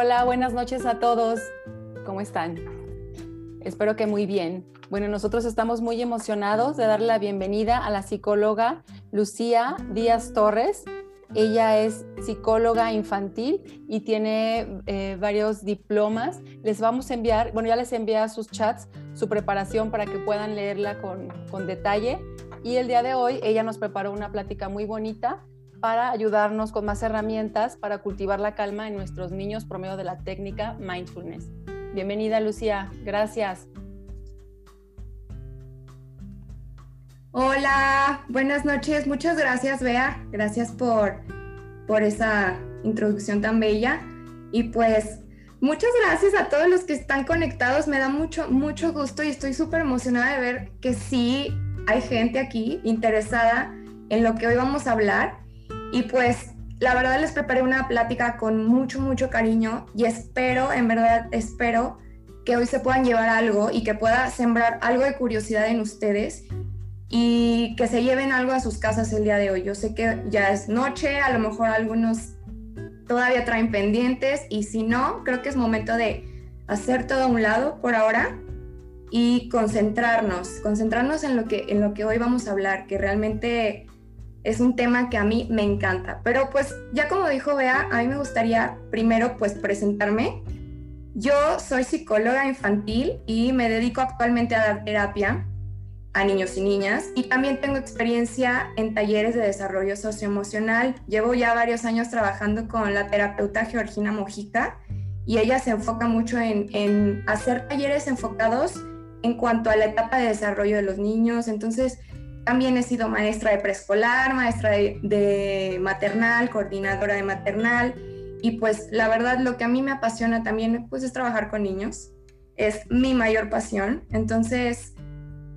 Hola, buenas noches a todos. ¿Cómo están? Espero que muy bien. Bueno, nosotros estamos muy emocionados de darle la bienvenida a la psicóloga Lucía Díaz Torres. Ella es psicóloga infantil y tiene eh, varios diplomas. Les vamos a enviar, bueno, ya les envía a sus chats su preparación para que puedan leerla con, con detalle. Y el día de hoy ella nos preparó una plática muy bonita para ayudarnos con más herramientas para cultivar la calma en nuestros niños por medio de la técnica mindfulness. Bienvenida Lucía, gracias. Hola, buenas noches, muchas gracias Bea, gracias por, por esa introducción tan bella. Y pues muchas gracias a todos los que están conectados, me da mucho, mucho gusto y estoy súper emocionada de ver que sí hay gente aquí interesada en lo que hoy vamos a hablar y pues la verdad les preparé una plática con mucho, mucho cariño y espero, en verdad, espero que hoy se puedan llevar algo y que pueda sembrar algo de curiosidad en ustedes y que se lleven algo a sus casas el día de hoy. Yo sé que ya es noche, a lo mejor algunos todavía traen pendientes y si no, creo que es momento de hacer todo a un lado por ahora y concentrarnos, concentrarnos en lo que, en lo que hoy vamos a hablar, que realmente es un tema que a mí me encanta. Pero pues ya como dijo Bea, a mí me gustaría primero pues presentarme. Yo soy psicóloga infantil y me dedico actualmente a dar terapia a niños y niñas y también tengo experiencia en talleres de desarrollo socioemocional. Llevo ya varios años trabajando con la terapeuta Georgina Mojica y ella se enfoca mucho en, en hacer talleres enfocados en cuanto a la etapa de desarrollo de los niños. Entonces, también he sido maestra de preescolar, maestra de, maternal, coordinadora de maternal y pues la verdad lo que a mí me apasiona también pues es trabajar con niños. Es mi mayor pasión. Entonces,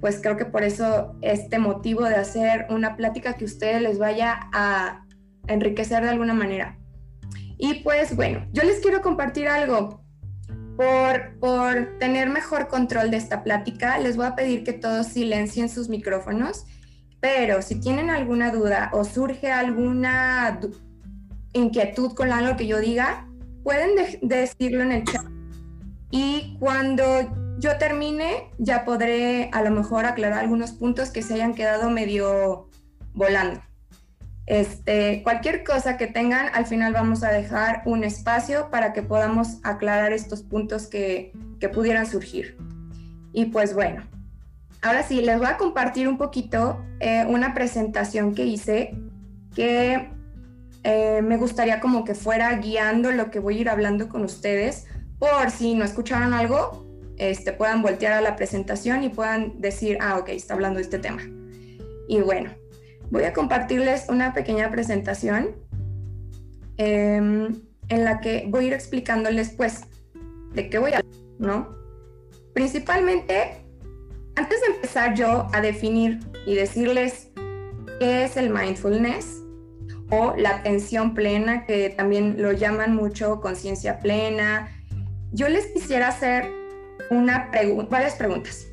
pues creo que por eso este motivo de hacer una plática que ustedes les vaya a enriquecer de alguna manera. Y pues bueno, yo les quiero compartir algo. Por, por tener mejor control de esta plática, les voy a pedir que todos silencien sus micrófonos pero si tienen alguna duda o surge alguna inquietud con algo que yo diga, pueden decirlo en el chat. Y cuando yo termine, ya podré a lo mejor aclarar algunos puntos que se hayan quedado medio volando. Este, cualquier cosa que tengan, al final vamos a dejar un espacio para que podamos aclarar estos puntos que, que pudieran surgir. Y pues bueno, Ahora sí, les voy a compartir un poquito eh, una presentación que hice que eh, me gustaría como que fuera guiando lo que voy a ir hablando con ustedes, por si no escucharon algo, este, puedan voltear a la presentación y puedan decir, ah, ok, está hablando de este tema. Y bueno, voy a compartirles una pequeña presentación em, en la que voy a ir explicándoles, pues, de qué voy a hablar, ¿no? Principalmente antes de empezar yo a definir y decirles qué es el mindfulness o la atención plena, que también lo llaman mucho conciencia plena, yo les quisiera hacer una varias preguntas.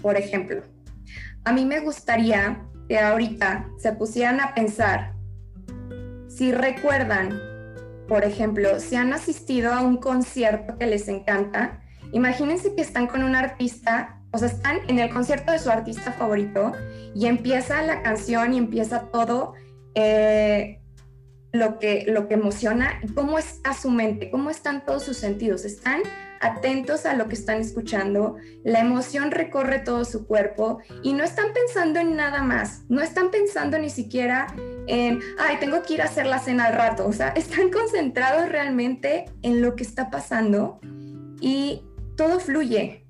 Por ejemplo, a mí me gustaría que ahorita se pusieran a pensar si recuerdan, por ejemplo, si han asistido a un concierto que les encanta, imagínense que están con un artista o sea, están en el concierto de su artista favorito y empieza la canción y empieza todo eh, lo, que, lo que emociona. ¿Cómo está su mente? ¿Cómo están todos sus sentidos? Están atentos a lo que están escuchando, la emoción recorre todo su cuerpo y no están pensando en nada más, no están pensando ni siquiera en, ay, tengo que ir a hacer la cena al rato, o sea, están concentrados realmente en lo que está pasando y todo fluye,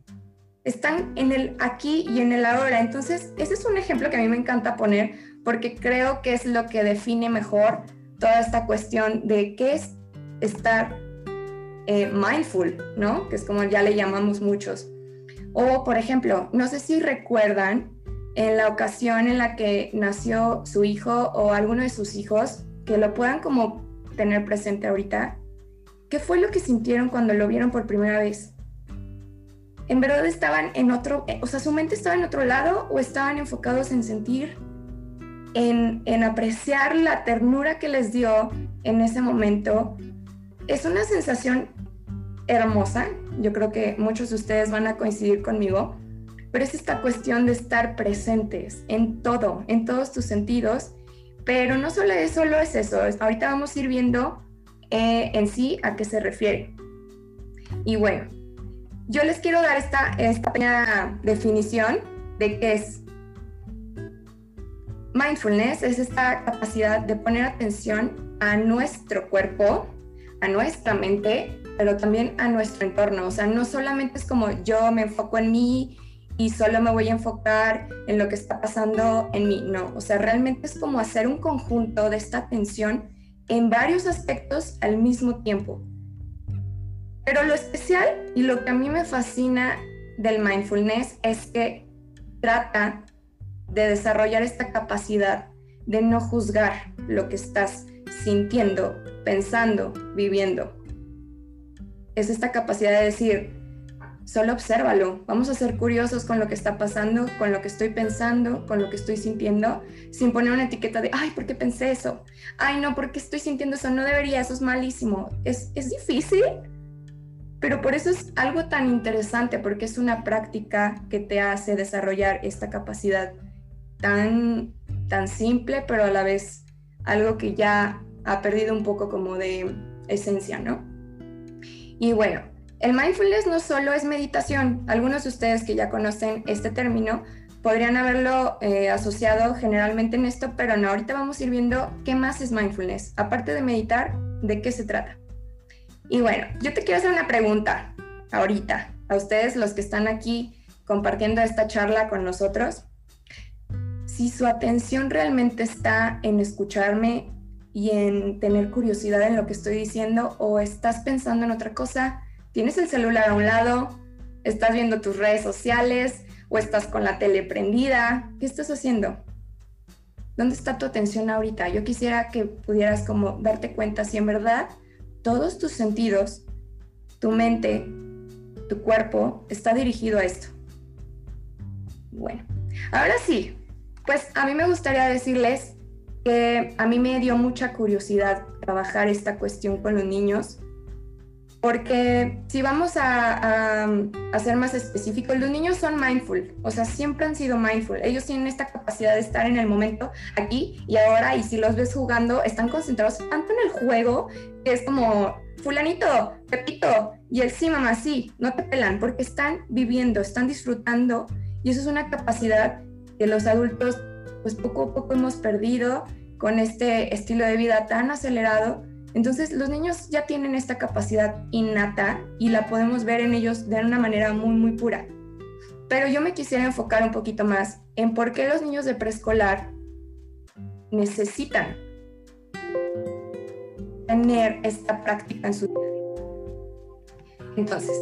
están en el aquí y en el ahora. Entonces, ese es un ejemplo que a mí me encanta poner porque creo que es lo que define mejor toda esta cuestión de qué es estar eh, mindful, ¿no? Que es como ya le llamamos muchos. O, por ejemplo, no sé si recuerdan en la ocasión en la que nació su hijo o alguno de sus hijos, que lo puedan como tener presente ahorita, ¿qué fue lo que sintieron cuando lo vieron por primera vez? En verdad estaban en otro, o sea, su mente estaba en otro lado o estaban enfocados en sentir, en, apreciar la ternura que les dio en ese momento. Es una sensación hermosa, yo creo que muchos de ustedes van a coincidir conmigo, pero es esta cuestión de estar presentes en todo, en todos tus sentidos, pero no solo es, solo es eso, ahorita vamos a ir viendo eh, en sí a qué se refiere. Y bueno, yo les quiero dar esta, esta pequeña definición de qué es. Mindfulness es esta capacidad de poner atención a nuestro cuerpo, a nuestra mente, pero también a nuestro entorno. O sea, no solamente es como yo me enfoco en mí y solo me voy a enfocar en lo que está pasando en mí, no. O sea, realmente es como hacer un conjunto de esta atención en varios aspectos al mismo tiempo. Pero lo especial y lo que a mí me fascina del mindfulness es que trata de desarrollar esta capacidad de no juzgar lo que estás sintiendo, pensando, viviendo. Es esta capacidad de decir, solo obsérvalo, vamos a ser curiosos con lo que está pasando, con lo que estoy pensando, con lo que estoy sintiendo, sin poner una etiqueta de, ay, ¿por qué pensé eso? Ay, no, ¿por qué estoy sintiendo eso? No debería, eso es malísimo. Es, es difícil, pero por eso es algo tan interesante, porque es una práctica que te hace desarrollar esta capacidad tan, tan simple, pero a la vez algo que ya ha perdido un poco como de esencia, ¿no? Y bueno, el mindfulness no solo es meditación. Algunos de ustedes que ya conocen este término podrían haberlo eh, asociado generalmente en esto, pero no, ahorita vamos a ir viendo qué más es mindfulness. Aparte de meditar, ¿de qué se trata? Y bueno, yo te quiero hacer una pregunta ahorita a ustedes los que están aquí compartiendo esta charla con nosotros. Si su atención realmente está en escucharme y en tener curiosidad en lo que estoy diciendo o estás pensando en otra cosa, tienes el celular a un lado, estás viendo tus redes sociales o estás con la tele prendida, ¿qué estás haciendo? ¿Dónde está tu atención ahorita? Yo quisiera que pudieras como darte cuenta si en verdad todos tus sentidos, tu mente, tu cuerpo está dirigido a esto. Bueno, ahora sí, pues a mí me gustaría decirles que a mí me dio mucha curiosidad trabajar esta cuestión con los niños porque si vamos a, ser más específicos, los niños son mindful, o sea, siempre han sido mindful. Ellos tienen esta capacidad de estar en el momento, aquí y ahora, y si los ves jugando, están concentrados tanto en el juego, que es como, fulanito, Pepito, y el sí, mamá, sí, no te pelan, porque están viviendo, están disfrutando, y eso es una capacidad que los adultos, pues poco a poco hemos perdido con este estilo de vida tan acelerado entonces los niños ya tienen esta capacidad innata y la podemos ver en ellos de una manera muy, muy pura. Pero yo me quisiera enfocar un poquito más en por qué los niños de preescolar necesitan tener esta práctica en su vida. Entonces,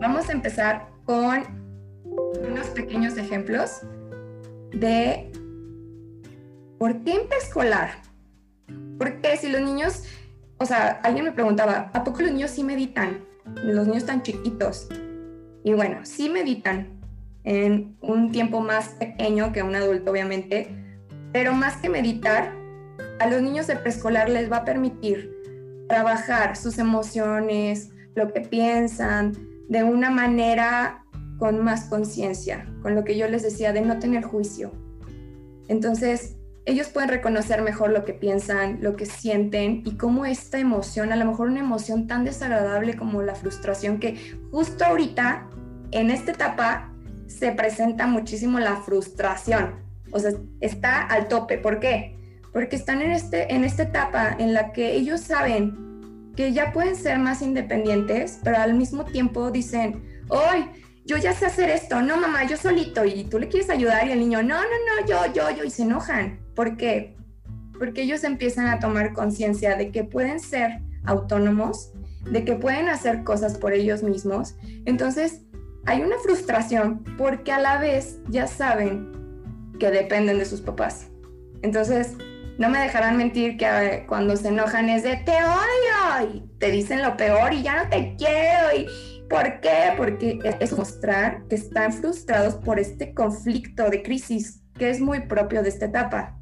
vamos a empezar con unos pequeños ejemplos de por qué en preescolar. Porque si los niños o sea, alguien me preguntaba, ¿a poco los niños sí meditan? Los niños tan chiquitos. Y bueno, sí meditan en un tiempo más pequeño que un adulto, obviamente, pero más que meditar, a los niños de preescolar les va a permitir trabajar sus emociones, lo que piensan, de una manera con más conciencia, con lo que yo les decía de no tener juicio. Entonces, ellos pueden reconocer mejor lo que piensan, lo que sienten y cómo esta emoción, a lo mejor una emoción tan desagradable como la frustración, que justo ahorita, en esta etapa, se presenta muchísimo la frustración. O sea, está al tope. ¿Por qué? Porque están en, este, en esta etapa en la que ellos saben que ya pueden ser más independientes, pero al mismo tiempo dicen, hoy yo ya sé hacer esto, no mamá, yo solito, y tú le quieres ayudar y el niño, no, no, no, yo, yo, yo, y se enojan. ¿Por qué? Porque ellos empiezan a tomar conciencia de que pueden ser autónomos, de que pueden hacer cosas por ellos mismos. Entonces, hay una frustración porque a la vez ya saben que dependen de sus papás. Entonces, no me dejarán mentir que eh, cuando se enojan es de te odio y te dicen lo peor y ya no te quiero y ¿Por qué? Porque es mostrar que están frustrados por este conflicto de crisis que es muy propio de esta etapa.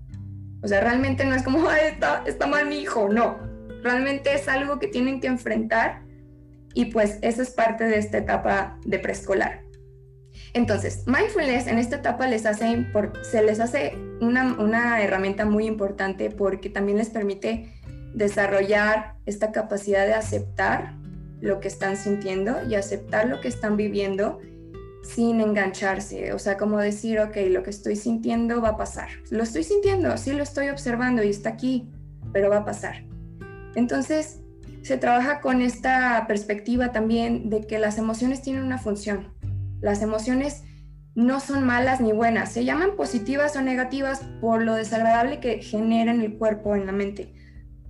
O sea, realmente no es como, está, está mal mi hijo, no. realmente es algo que tienen que enfrentar y pues eso es parte de esta etapa de preescolar. Entonces, mindfulness en esta etapa les hace, se les hace una, una herramienta muy importante porque también les permite desarrollar esta capacidad de aceptar lo que están sintiendo y aceptar lo que están viviendo sin engancharse, o sea, como decir, ok, lo que estoy sintiendo va a pasar. Lo estoy sintiendo, sí lo estoy observando y está aquí, pero va a pasar. Entonces, se trabaja con esta perspectiva también de que las emociones tienen una función. Las emociones no son malas ni buenas, se llaman positivas o negativas por lo desagradable que genera en el cuerpo, en la mente.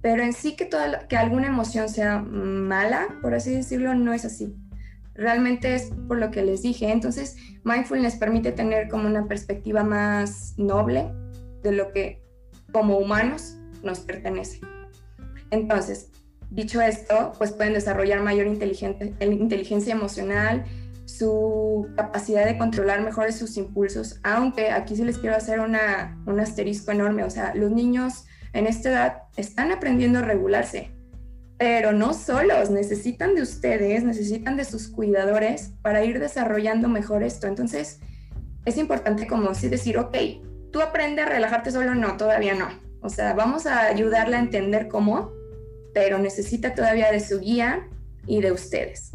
Pero en sí que, toda, que alguna emoción sea mala, por así decirlo, no es así realmente es por lo que les dije. Entonces, mindfulness permite tener como una perspectiva más noble de lo que como humanos nos pertenece. Entonces, dicho esto, pues pueden desarrollar mayor inteligencia emocional, su capacidad de controlar mejor sus impulsos, aunque aquí sí les quiero hacer una, un asterisco enorme, o sea, los niños en esta edad están aprendiendo a regularse, pero no solos, necesitan de ustedes, necesitan de sus cuidadores para ir desarrollando mejor esto. Entonces, es importante como si decir, ok, tú aprendes a relajarte solo, no, todavía no. O sea, vamos a ayudarle a entender cómo, pero necesita todavía de su guía y de ustedes.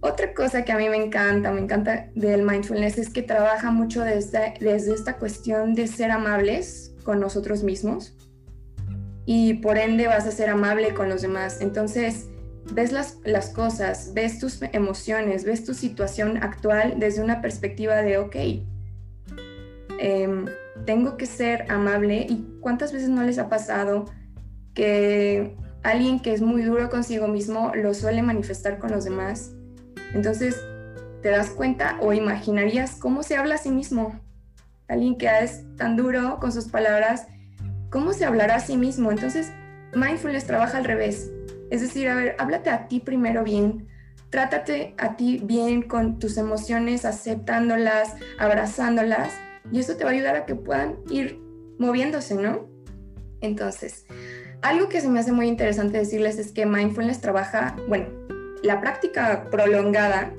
Otra cosa que a mí me encanta, me encanta del mindfulness es que trabaja mucho desde, desde esta cuestión de ser amables con nosotros mismos y por ende vas a ser amable con los demás. Entonces, ves las, las cosas, ves tus emociones, ves tu situación actual desde una perspectiva de, ok, em, tengo que ser amable y cuántas veces no les ha pasado que alguien que es muy duro consigo mismo lo suele manifestar con los demás. Entonces, te das cuenta o imaginarías cómo se habla a sí mismo. Alguien que es tan duro con sus palabras ¿cómo se hablará a sí mismo? Entonces, mindfulness trabaja al revés. Es decir, a ver, háblate a ti primero bien, trátate a ti bien con tus emociones, aceptándolas, abrazándolas, y eso te va a ayudar a que puedan ir moviéndose, ¿no? Entonces, algo que se me hace muy interesante decirles es que mindfulness trabaja, bueno, la práctica prolongada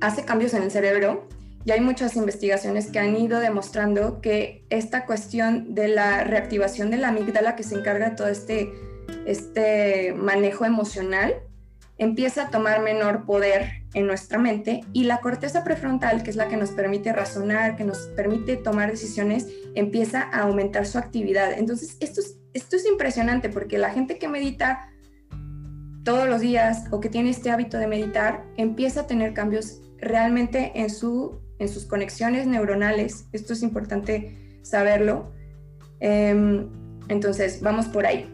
hace cambios en el cerebro y hay muchas investigaciones que han ido demostrando que esta cuestión de la reactivación de la amígdala que se encarga de todo este, este manejo emocional empieza a tomar menor poder en nuestra mente y la corteza prefrontal, que es la que nos permite razonar, que nos permite tomar decisiones, empieza a aumentar su actividad. Entonces, esto es, esto es impresionante porque la gente que medita todos los días o que tiene este hábito de meditar empieza a tener cambios realmente en su en sus conexiones neuronales. Esto es importante saberlo. Em, entonces, vamos por ahí.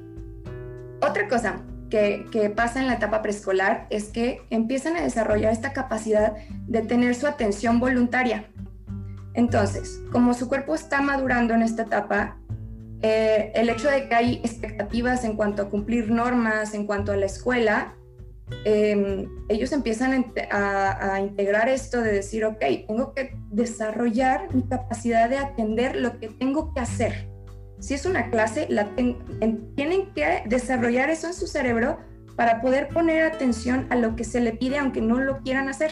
Otra cosa que, pasa en la etapa preescolar es que empiezan a desarrollar esta capacidad de tener su atención voluntaria. Entonces, como su cuerpo está madurando en esta etapa, eh, el hecho de que hay expectativas en cuanto a cumplir normas, en cuanto a la escuela, Em, ellos empiezan a, integrar esto de decir, ok, tengo que desarrollar mi capacidad de atender lo que tengo que hacer. Si es una clase, la tienen que desarrollar eso en su cerebro para poder poner atención a lo que se le pide aunque no lo quieran hacer.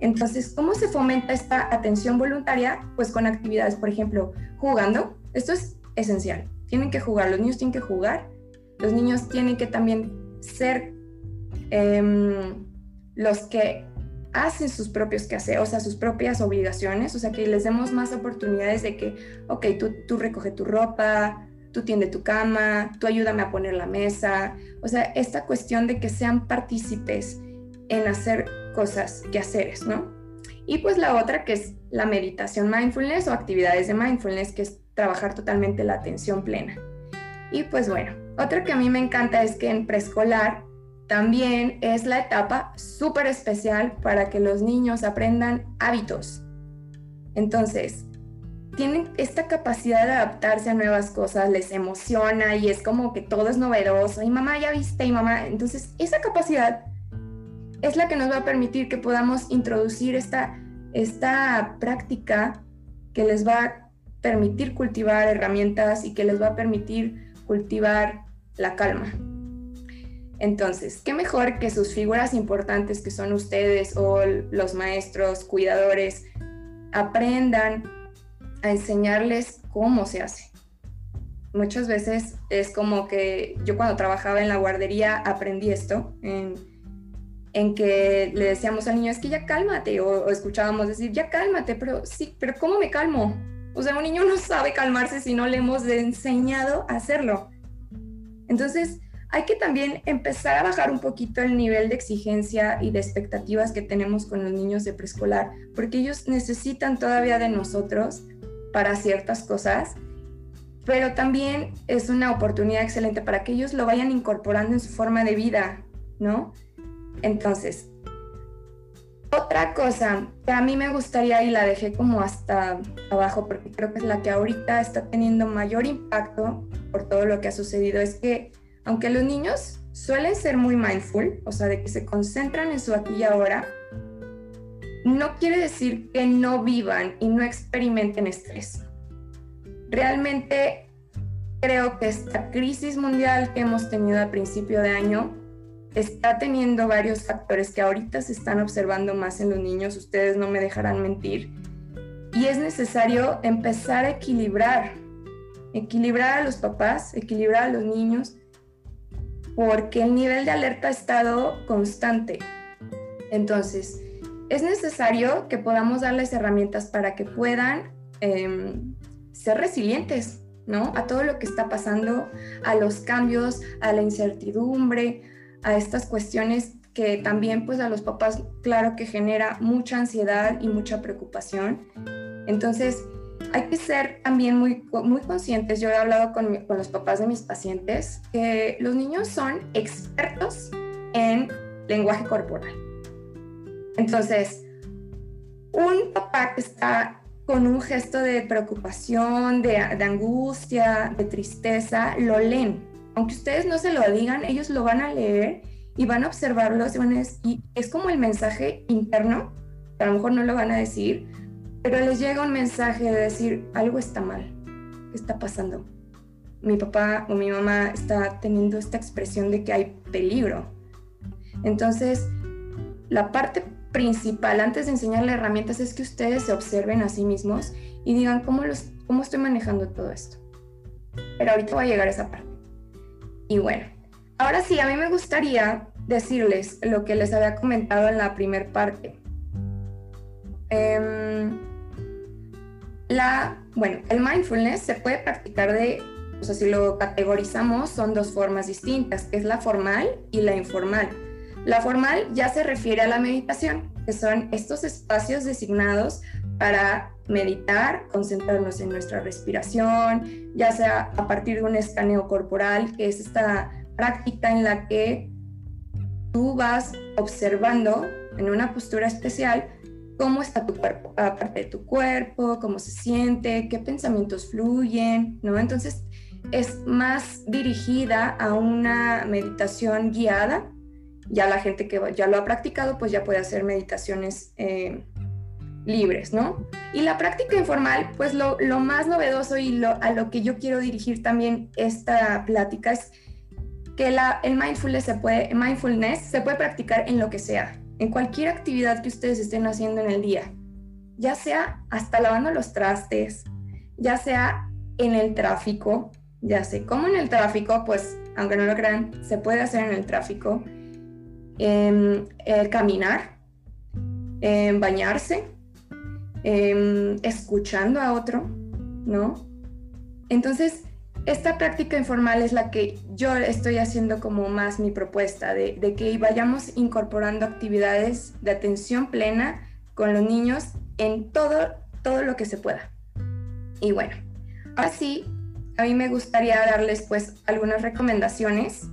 Entonces, ¿cómo se fomenta esta atención voluntaria? Pues con actividades, por ejemplo, jugando. Esto es esencial. Tienen que jugar, los niños tienen que jugar, los niños tienen que también ser Em, los que hacen sus propios quehaceres, o sea, sus propias obligaciones, o sea, que les demos más oportunidades de que, ok, tú, tú recoge tu ropa, tú tiende tu cama, tú ayúdame a poner la mesa, o sea, esta cuestión de que sean partícipes en hacer cosas, quehaceres, ¿no? Y pues la otra que es la meditación mindfulness o actividades de mindfulness, que es trabajar totalmente la atención plena. Y pues bueno, otra que a mí me encanta es que en preescolar también es la etapa súper especial para que los niños aprendan hábitos. Entonces, tienen esta capacidad de adaptarse a nuevas cosas, les emociona y es como que todo es novedoso. Y mamá, ya viste, y mamá. Entonces, esa capacidad es la que nos va a permitir que podamos introducir esta, esta práctica que les va a permitir cultivar herramientas y que les va a permitir cultivar la calma Entonces, ¿qué mejor que sus figuras importantes que son ustedes o los maestros, cuidadores, aprendan a enseñarles cómo se hace? Muchas veces es como que yo cuando trabajaba en la guardería aprendí esto, en, que le decíamos al niño, es que ya cálmate, o, o escuchábamos decir, ya cálmate, pero sí, pero ¿cómo me calmo? O sea, un niño no sabe calmarse si no le hemos enseñado a hacerlo. Entonces, hay que también empezar a bajar un poquito el nivel de exigencia y de expectativas que tenemos con los niños de preescolar, porque ellos necesitan todavía de nosotros para ciertas cosas, pero también es una oportunidad excelente para que ellos lo vayan incorporando en su forma de vida, ¿no? Entonces, otra cosa que a mí me gustaría y la dejé como hasta abajo porque creo que es la que ahorita está teniendo mayor impacto por todo lo que ha sucedido es que aunque los niños suelen ser muy mindful, o sea, de que se concentran en su aquí y ahora, no quiere decir que no vivan y no experimenten estrés. Realmente creo que esta crisis mundial que hemos tenido a principio de año está teniendo varios factores que ahorita se están observando más en los niños, ustedes no me dejarán mentir, y es necesario empezar a equilibrar, equilibrar a los papás, equilibrar a los niños, porque el nivel de alerta ha estado constante. Entonces, es necesario que podamos darles herramientas para que puedan em, ser resilientes, ¿no? A todo lo que está pasando, a los cambios, a la incertidumbre, a estas cuestiones que también pues a los papás claro que genera mucha ansiedad y mucha preocupación. Entonces hay que ser también muy, muy conscientes, yo he hablado con, con los papás de mis pacientes, que los niños son expertos en lenguaje corporal. Entonces, un papá que está con un gesto de preocupación, de, de, angustia, de tristeza, lo leen aunque ustedes no se lo digan, ellos lo van a leer y van a observarlo y, es como el mensaje interno, a lo mejor no lo van a decir, pero les llega un mensaje de decir, algo está mal, ¿qué está pasando? Mi papá o mi mamá está teniendo esta expresión de que hay peligro. Entonces, la parte principal antes de enseñarle herramientas es que ustedes se observen a sí mismos y digan cómo, los, cómo estoy manejando todo esto. Pero ahorita voy a llegar esa parte. Y bueno, ahora sí, a mí me gustaría decirles lo que les había comentado en la primera parte. Em, la, bueno, el mindfulness se puede practicar de, o sea, si lo categorizamos, son dos formas distintas, que es la formal y la informal. La formal ya se refiere a la meditación, que son estos espacios designados para meditar, concentrarnos en nuestra respiración, ya sea a partir de un escaneo corporal, que es esta práctica en la que tú vas observando en una postura especial cómo está tu cuerpo, aparte de tu cuerpo, cómo se siente, qué pensamientos fluyen, ¿no? Entonces es más dirigida a una meditación guiada. Ya la gente que ya lo ha practicado, pues ya puede hacer meditaciones eh, libres, ¿no? Y la práctica informal, pues lo, más novedoso y lo, a lo que yo quiero dirigir también esta plática es que la, el mindfulness se, puede, mindfulness se puede practicar en lo que sea, en cualquier actividad que ustedes estén haciendo en el día, ya sea hasta lavando los trastes, ya sea en el tráfico, ya sé, como en el tráfico, pues aunque no lo crean, se puede hacer en el tráfico, eh, caminar, bañarse, Em, escuchando a otro, ¿no? Entonces, esta práctica informal es la que yo estoy haciendo como más mi propuesta, de, que vayamos incorporando actividades de atención plena con los niños en todo, todo lo que se pueda. Y bueno, así a mí me gustaría darles pues algunas recomendaciones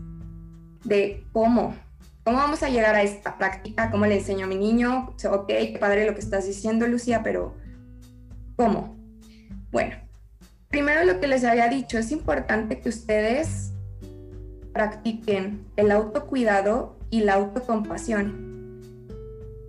de cómo ¿Cómo vamos a llegar a esta práctica? ¿Cómo le enseño a mi niño? Ok, padre lo que estás diciendo, Lucía, pero ¿cómo? Bueno, primero lo que les había dicho, es importante que ustedes practiquen el autocuidado y la autocompasión.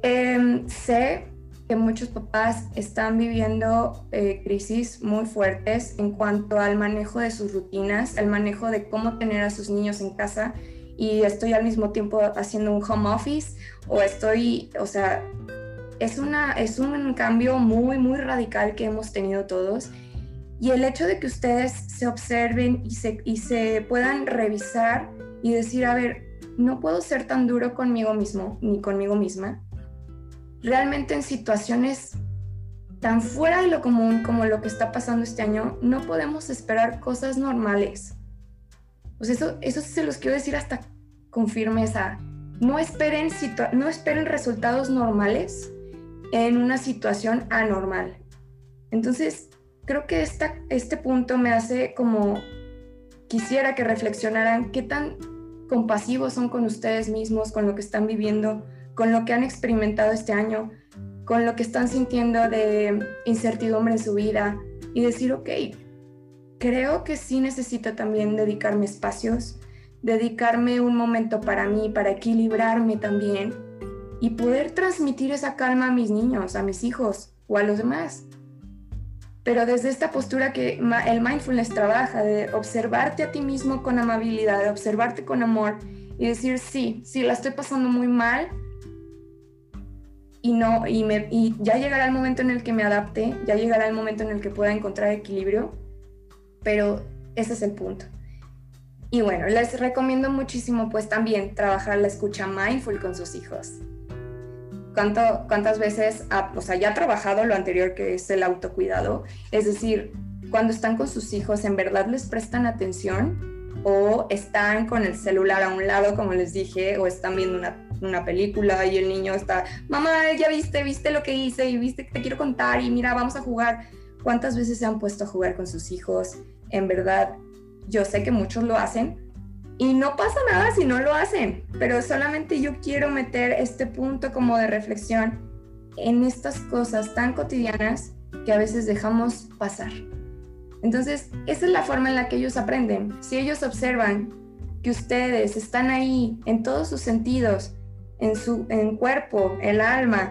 Em, sé que muchos papás están viviendo eh, crisis muy fuertes en cuanto al manejo de sus rutinas, el manejo de cómo tener a sus niños en casa y estoy al mismo tiempo haciendo un home office o estoy, o sea, es, una, es un cambio muy, muy radical que hemos tenido todos. Y el hecho de que ustedes se observen y se, y se puedan revisar y decir, a ver, no puedo ser tan duro conmigo mismo ni conmigo misma. Realmente en situaciones tan fuera de lo común como lo que está pasando este año, no podemos esperar cosas normales. Pues eso, eso se los quiero decir hasta con firmeza. No esperen, no esperen resultados normales en una situación anormal. Entonces, creo que este punto me hace como quisiera que reflexionaran qué tan compasivos son con ustedes mismos, con lo que están viviendo, con lo que han experimentado este año, con lo que están sintiendo de incertidumbre en su vida y decir, ok, creo que sí necesito también dedicarme espacios, dedicarme un momento para mí, para equilibrarme también y poder transmitir esa calma a mis niños, a mis hijos o a los demás. Pero desde esta postura que el mindfulness trabaja, de observarte a ti mismo con amabilidad, de observarte con amor y decir, sí, sí, la estoy pasando muy mal, y no y, me, y ya llegará el momento en el que me adapte, ya llegará el momento en el que pueda encontrar equilibrio, pero ese es el punto. Y bueno, les recomiendo muchísimo pues también trabajar la escucha mindful con sus hijos. ¿Cuánto, ¿Cuántas veces, ha, o sea, ya ha trabajado lo anterior que es el autocuidado? Es decir, cuando están con sus hijos, ¿en verdad les prestan atención? ¿O están con el celular a un lado, como les dije, o están viendo una una película y el niño está, mamá, ya viste, viste lo que hice y viste que te quiero contar y mira, vamos a jugar. ¿Cuántas veces se han puesto a jugar con sus hijos? En verdad, yo sé que muchos lo hacen y no pasa nada si no lo hacen, pero solamente yo quiero meter este punto como de reflexión en estas cosas tan cotidianas que a veces dejamos pasar. Entonces, esa es la forma en la que ellos aprenden. Si ellos observan que ustedes están ahí en todos sus sentidos, en su en cuerpo, el alma,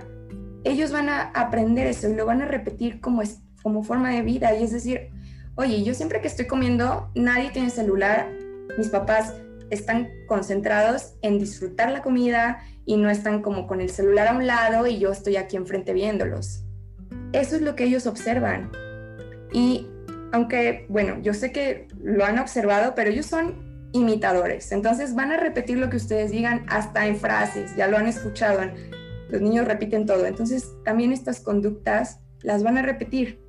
ellos van a aprender eso y lo van a repetir como, es, como forma de vida. Y es decir, oye, yo siempre que estoy comiendo, nadie tiene celular, mis papás están concentrados en disfrutar la comida y no están como con el celular a un lado y yo estoy aquí enfrente viéndolos. Eso es lo que ellos observan. Y aunque, bueno, yo sé que lo han observado, pero ellos son imitadores. Entonces van a repetir lo que ustedes digan hasta en frases, ya lo han escuchado, los niños repiten todo. Entonces también estas conductas las van a repetir.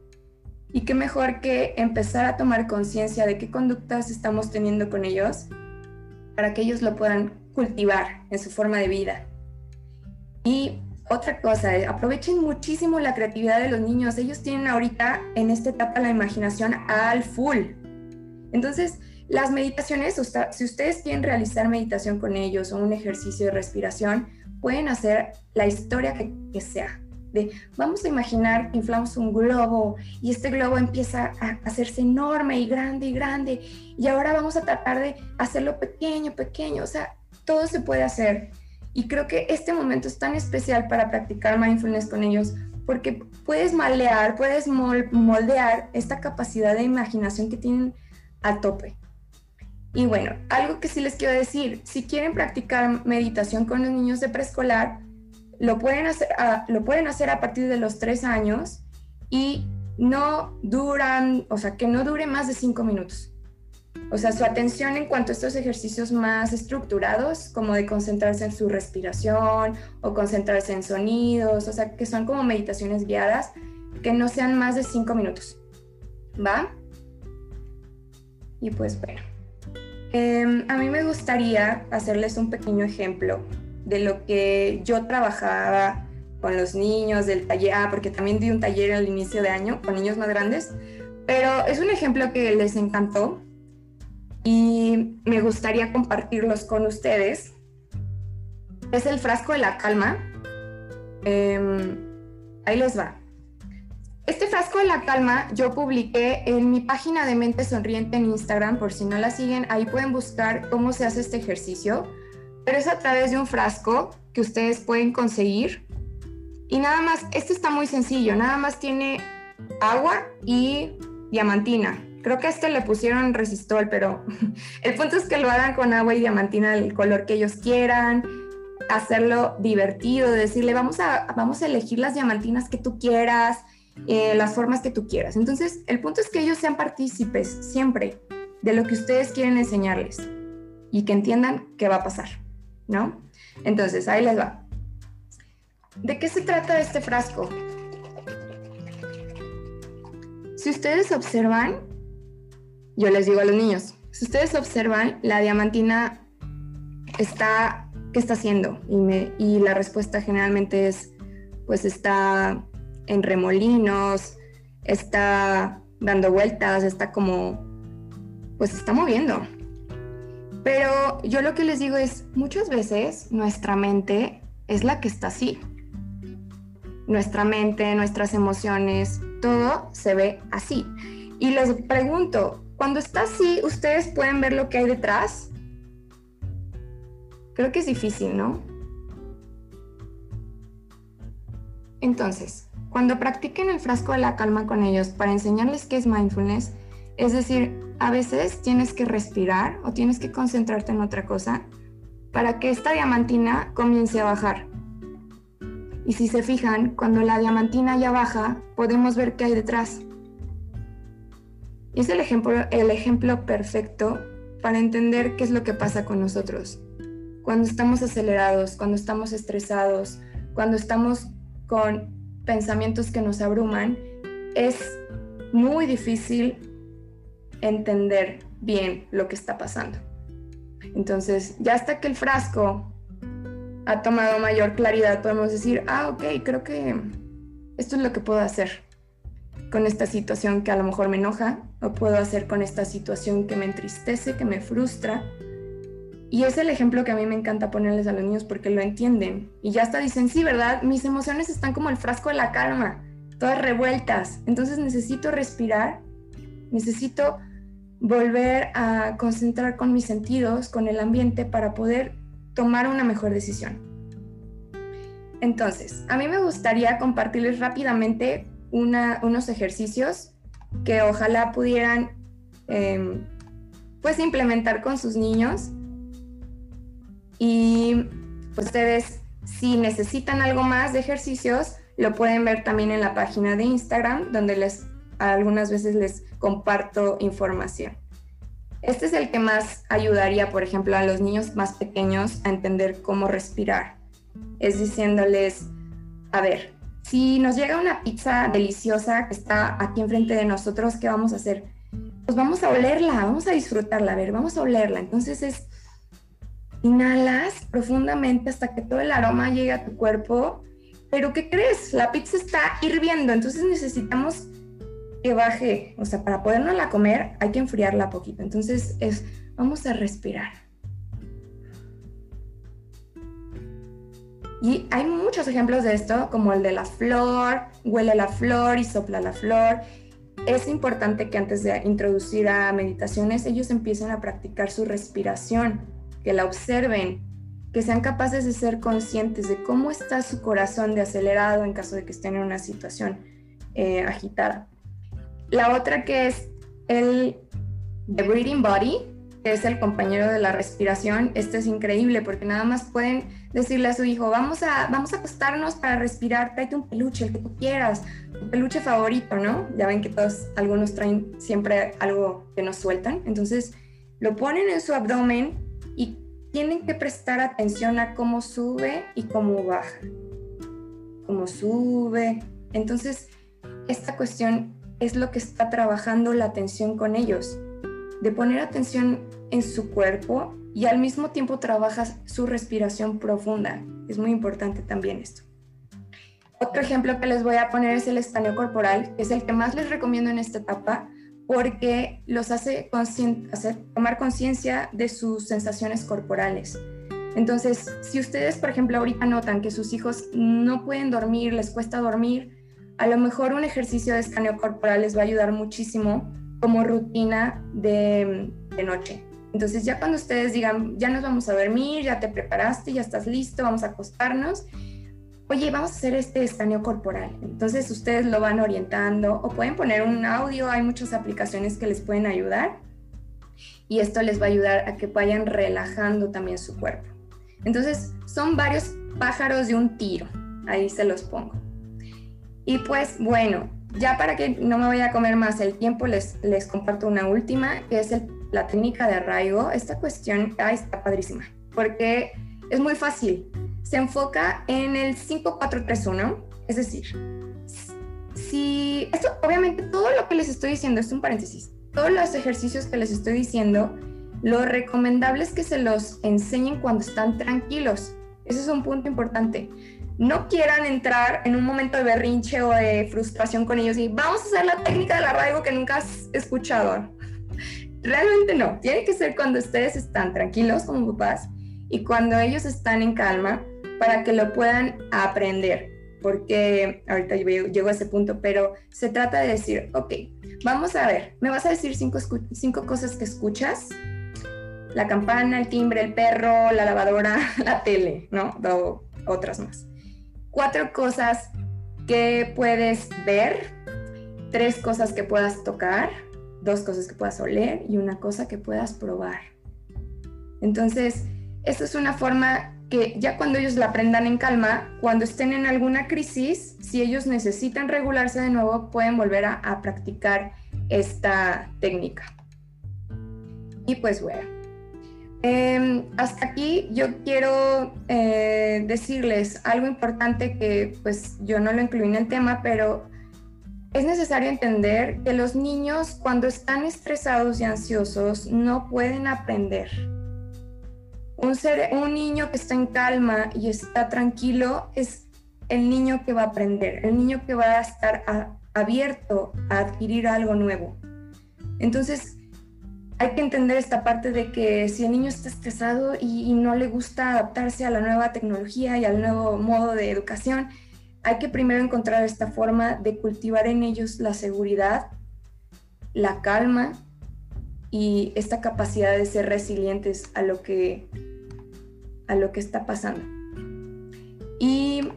Y qué mejor que empezar a tomar conciencia de qué conductas estamos teniendo con ellos para que ellos lo puedan cultivar en su forma de vida. Y otra cosa, eh, aprovechen muchísimo la creatividad de los niños. Ellos tienen ahorita en esta etapa la imaginación al full. Entonces, las meditaciones, si ustedes quieren realizar meditación con ellos o un ejercicio de respiración, pueden hacer la historia que, sea. De, vamos a imaginar que inflamos un globo y este globo empieza a hacerse enorme y grande y grande y ahora vamos a tratar de hacerlo pequeño, pequeño, o sea, todo se puede hacer. Y creo que este momento es tan especial para practicar mindfulness con ellos porque puedes malear, puedes moldear esta capacidad de imaginación que tienen a tope. Y bueno, algo que sí les quiero decir, si quieren practicar meditación con los niños de preescolar, lo pueden hacer a, lo pueden hacer a partir de los tres años y no duran, o sea, que no dure más de cinco minutos. O sea, su atención en cuanto a estos ejercicios más estructurados, como de concentrarse en su respiración o concentrarse en sonidos, o sea, que son como meditaciones guiadas, que no sean más de cinco minutos. ¿Va? Y pues bueno. Em, a mí me gustaría hacerles un pequeño ejemplo de lo que yo trabajaba con los niños del taller, ah, porque también di un taller al inicio de año con niños más grandes, pero es un ejemplo que les encantó y me gustaría compartirlos con ustedes. Es el frasco de la calma. Em, ahí les va. Este frasco de la calma yo publiqué en mi página de Mente Sonriente en Instagram, por si no la siguen, ahí pueden buscar cómo se hace este ejercicio, pero es a través de un frasco que ustedes pueden conseguir. Y nada más, esto está muy sencillo, nada más tiene agua y diamantina. Creo que a este le pusieron resistol, pero el punto es que lo hagan con agua y diamantina del color que ellos quieran, hacerlo divertido, decirle, vamos a, vamos a elegir las diamantinas que tú quieras, eh, las formas que tú quieras. Entonces, el punto es que ellos sean partícipes siempre de lo que ustedes quieren enseñarles y que entiendan qué va a pasar, ¿no? Entonces, ahí les va. ¿De qué se trata este frasco? Si ustedes observan, yo les digo a los niños, si ustedes observan, la diamantina está, ¿qué está haciendo? Y, la respuesta generalmente es, pues está en remolinos, está dando vueltas, está como, pues está moviendo. Pero yo lo que les digo es, muchas veces nuestra mente es la que está así nuestra mente, nuestras emociones, todo se ve así. Y les pregunto, cuando está así, ¿ustedes pueden ver lo que hay detrás? Creo que es difícil, ¿no? Entonces, cuando practiquen el frasco de la calma con ellos para enseñarles qué es mindfulness, es decir, a veces tienes que respirar o tienes que concentrarte en otra cosa para que esta diamantina comience a bajar. Y si se fijan, cuando la diamantina ya baja, podemos ver qué hay detrás. es el ejemplo, el ejemplo perfecto para entender qué es lo que pasa con nosotros. Cuando estamos acelerados, cuando estamos estresados, cuando estamos con pensamientos que nos abruman, es muy difícil entender bien lo que está pasando. Entonces, ya hasta que el frasco ha tomado mayor claridad, podemos decir, ah, ok, creo que esto es lo que puedo hacer con esta situación que a lo mejor me enoja, o puedo hacer con esta situación que me entristece, que me frustra. Y es el ejemplo que a mí me encanta ponerles a los niños porque lo entienden. Y ya hasta dicen, sí, ¿verdad? Mis emociones están como el frasco de la calma, todas revueltas. Entonces necesito respirar, necesito volver a concentrar con mis sentidos, con el ambiente, para poder tomar una mejor decisión. Entonces, a mí me gustaría compartirles rápidamente unos ejercicios que ojalá pudieran em, pues implementar con sus niños y pues, ustedes si necesitan algo más de ejercicios lo pueden ver también en la página de Instagram donde les algunas veces les comparto información. Este es el que más ayudaría, por ejemplo, a los niños más pequeños a entender cómo respirar. Es diciéndoles, a ver, si nos llega una pizza deliciosa que está aquí enfrente de nosotros, ¿qué vamos a hacer? Pues vamos a olerla, vamos a disfrutarla, a ver, vamos a olerla. Entonces es, inhalas profundamente hasta que todo el aroma llegue a tu cuerpo, pero ¿qué crees? La pizza está hirviendo, entonces necesitamos que baje, o sea, para podernos comer hay que enfriarla poquito. Entonces es, vamos a respirar. Y hay muchos ejemplos de esto, como el de la flor, huele la flor y sopla la flor. Es importante que antes de introducir a meditaciones ellos empiecen a practicar su respiración, que la observen, que sean capaces de ser conscientes de cómo está su corazón de acelerado en caso de que estén en una situación eh, agitada. La otra que es el The Breathing Body, que es el compañero de la respiración. Este es increíble porque nada más pueden decirle a su hijo, vamos a, vamos a acostarnos para respirar, tráete un peluche, el que tú quieras, tu peluche favorito, ¿no? Ya ven que todos, algunos traen siempre algo que nos sueltan. Entonces, lo ponen en su abdomen y tienen que prestar atención a cómo sube y cómo baja. Cómo sube. Entonces, esta cuestión es lo que está trabajando la atención con ellos, de poner atención en su cuerpo y al mismo tiempo trabajas su respiración profunda. Es muy importante también esto. Otro ejemplo que les voy a poner es el escaneo corporal, que es el que más les recomiendo en esta etapa porque los hace, tomar conciencia de sus sensaciones corporales. Entonces, si ustedes, por ejemplo, ahorita notan que sus hijos no pueden dormir, les cuesta dormir, a lo mejor un ejercicio de escaneo corporal les va a ayudar muchísimo como rutina de, noche. Entonces ya cuando ustedes digan, ya nos vamos a dormir, ya te preparaste, ya estás listo, vamos a acostarnos, oye, vamos a hacer este escaneo corporal. Entonces ustedes lo van orientando o pueden poner un audio, hay muchas aplicaciones que les pueden ayudar y esto les va a ayudar a que vayan relajando también su cuerpo. Entonces son varios pájaros de un tiro, ahí se los pongo. Y pues bueno, ya para que no me vaya a comer más el tiempo, les, les comparto una última, que es la técnica de arraigo. Esta cuestión está padrísima, porque es muy fácil. Se enfoca en el 5-4-3-1, es decir, si esto, obviamente todo lo que les estoy diciendo es un paréntesis, todos los ejercicios que les estoy diciendo, lo recomendable es que se los enseñen cuando están tranquilos. Ese es un punto importante no quieran entrar en un momento de berrinche o de frustración con ellos y vamos a hacer la técnica del arraigo que nunca has escuchado. Realmente no, tiene que ser cuando ustedes están tranquilos como papás y cuando ellos están en calma para que lo puedan aprender. Porque ahorita llego a ese punto, pero se trata de decir, ok, vamos a ver, me vas a decir cinco cosas que escuchas. La campana, el timbre, el perro, la lavadora, la tele, ¿no? O otras más cuatro cosas que puedes ver, tres cosas que puedas tocar, dos cosas que puedas oler y una cosa que puedas probar. Entonces, esta es una forma que ya cuando ellos la aprendan en calma, cuando estén en alguna crisis, si ellos necesitan regularse de nuevo, pueden volver a, a practicar esta técnica. Y pues bueno, Em, hasta aquí yo quiero eh, decirles algo importante que pues yo no lo incluí en el tema, pero es necesario entender que los niños cuando están estresados y ansiosos no pueden aprender. Un, un niño que está en calma y está tranquilo es el niño que va a aprender, el niño que va a estar abierto a adquirir algo nuevo. Entonces, hay que entender esta parte de que si el niño está estresado y, no le gusta adaptarse a la nueva tecnología y al nuevo modo de educación, hay que primero encontrar esta forma de cultivar en ellos la seguridad, la calma y esta capacidad de ser resilientes a lo que, a lo que está pasando. Y,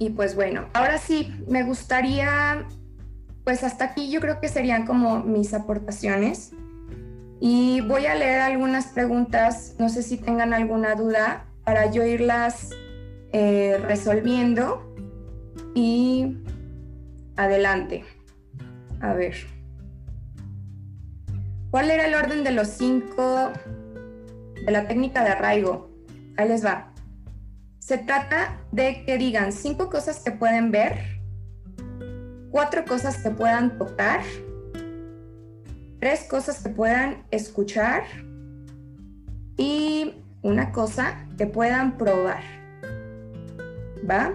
y pues bueno, ahora sí, me gustaría, pues hasta aquí yo creo que serían como mis aportaciones. Y voy a leer algunas preguntas, no sé si tengan alguna duda, para yo irlas eh, resolviendo. Y adelante. A ver. ¿Cuál era el orden de los cinco de la técnica de arraigo? Ahí les va. Se trata de que digan cinco cosas que pueden ver, cuatro cosas que puedan tocar, tres cosas que puedan escuchar y una cosa que puedan probar. ¿Va?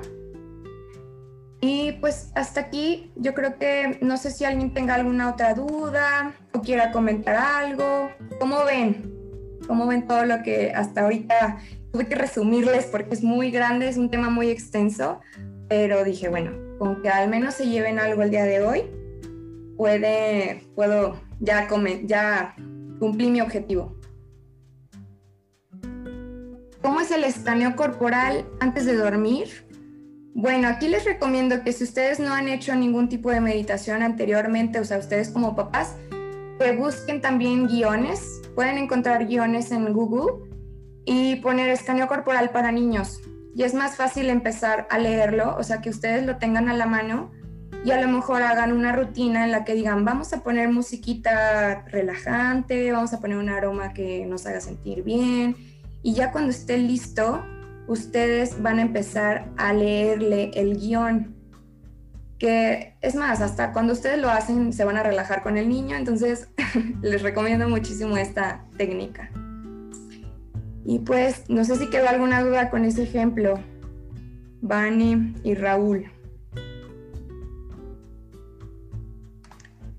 Y pues hasta aquí yo creo que no sé si alguien tenga alguna otra duda o quiera comentar algo. ¿Cómo ven? ¿Cómo ven todo lo que hasta ahorita tuve que resumirles porque es muy grande, es un tema muy extenso, pero dije, bueno, con que al menos se lleven algo el día de hoy, puede, puedo ya, cumplí mi objetivo. ¿Cómo es el escaneo corporal antes de dormir? Bueno, aquí les recomiendo que si ustedes no han hecho ningún tipo de meditación anteriormente, o sea, ustedes como papás, que busquen también guiones. Pueden encontrar guiones en Google y poner escaneo corporal para niños. Y es más fácil empezar a leerlo, o sea, que ustedes lo tengan a la mano y a lo mejor hagan una rutina en la que digan, vamos a poner musiquita relajante, vamos a poner un aroma que nos haga sentir bien. Y ya cuando esté listo, ustedes van a empezar a leerle el guion. Que es más, hasta cuando ustedes lo hacen se van a relajar con el niño, entonces les recomiendo muchísimo esta técnica. Y pues no sé si quedó alguna duda con ese ejemplo. Vani y Raúl.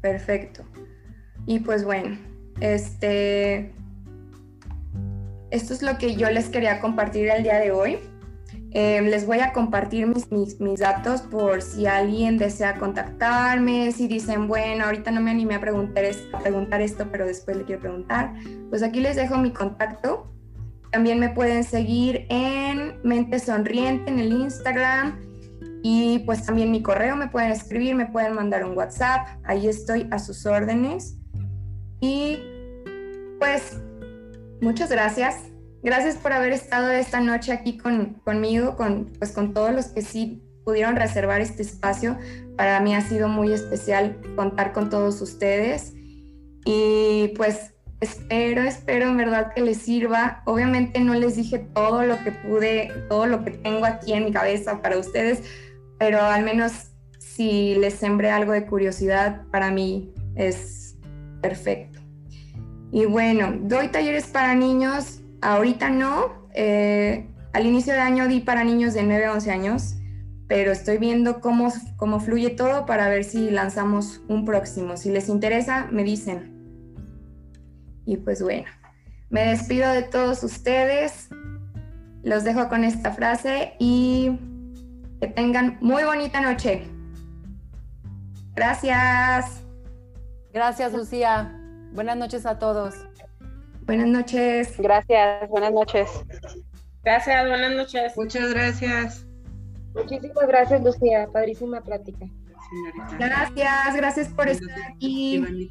Perfecto. Y pues bueno, este, esto es lo que yo les quería compartir el día de hoy. Em, les voy a compartir mis, mis, datos por si alguien desea contactarme, si dicen, bueno, ahorita no me animé a preguntar, a preguntar esto, pero después le quiero preguntar. Pues aquí les dejo mi contacto. también me pueden seguir en Mente Sonriente en el Instagram y pues también mi correo me pueden escribir, me pueden mandar un WhatsApp, ahí estoy a sus órdenes. Y pues muchas gracias. Gracias por haber estado esta noche aquí con, conmigo, con, pues con todos los que sí pudieron reservar este espacio. Para mí ha sido muy especial contar con todos ustedes. Y pues espero, espero en verdad que les sirva. Obviamente no les dije todo lo que pude, todo lo que tengo aquí en mi cabeza para ustedes, pero al menos si les sembré algo de curiosidad, para mí es perfecto. Y bueno, doy talleres para niños, ahorita no, eh, al inicio de año di para niños de 9 a 11 años, pero estoy viendo cómo, cómo fluye todo para ver si lanzamos un próximo. Si les interesa, me dicen. Y pues bueno, me despido de todos ustedes, los dejo con esta frase y que tengan muy bonita noche. Gracias. Gracias, Lucía. Buenas noches a todos. Buenas noches. Gracias, buenas noches. Gracias, buenas noches. Muchas gracias. Muchísimas gracias, Lucía. Padrísima plática. Gracias, gracias por estar aquí.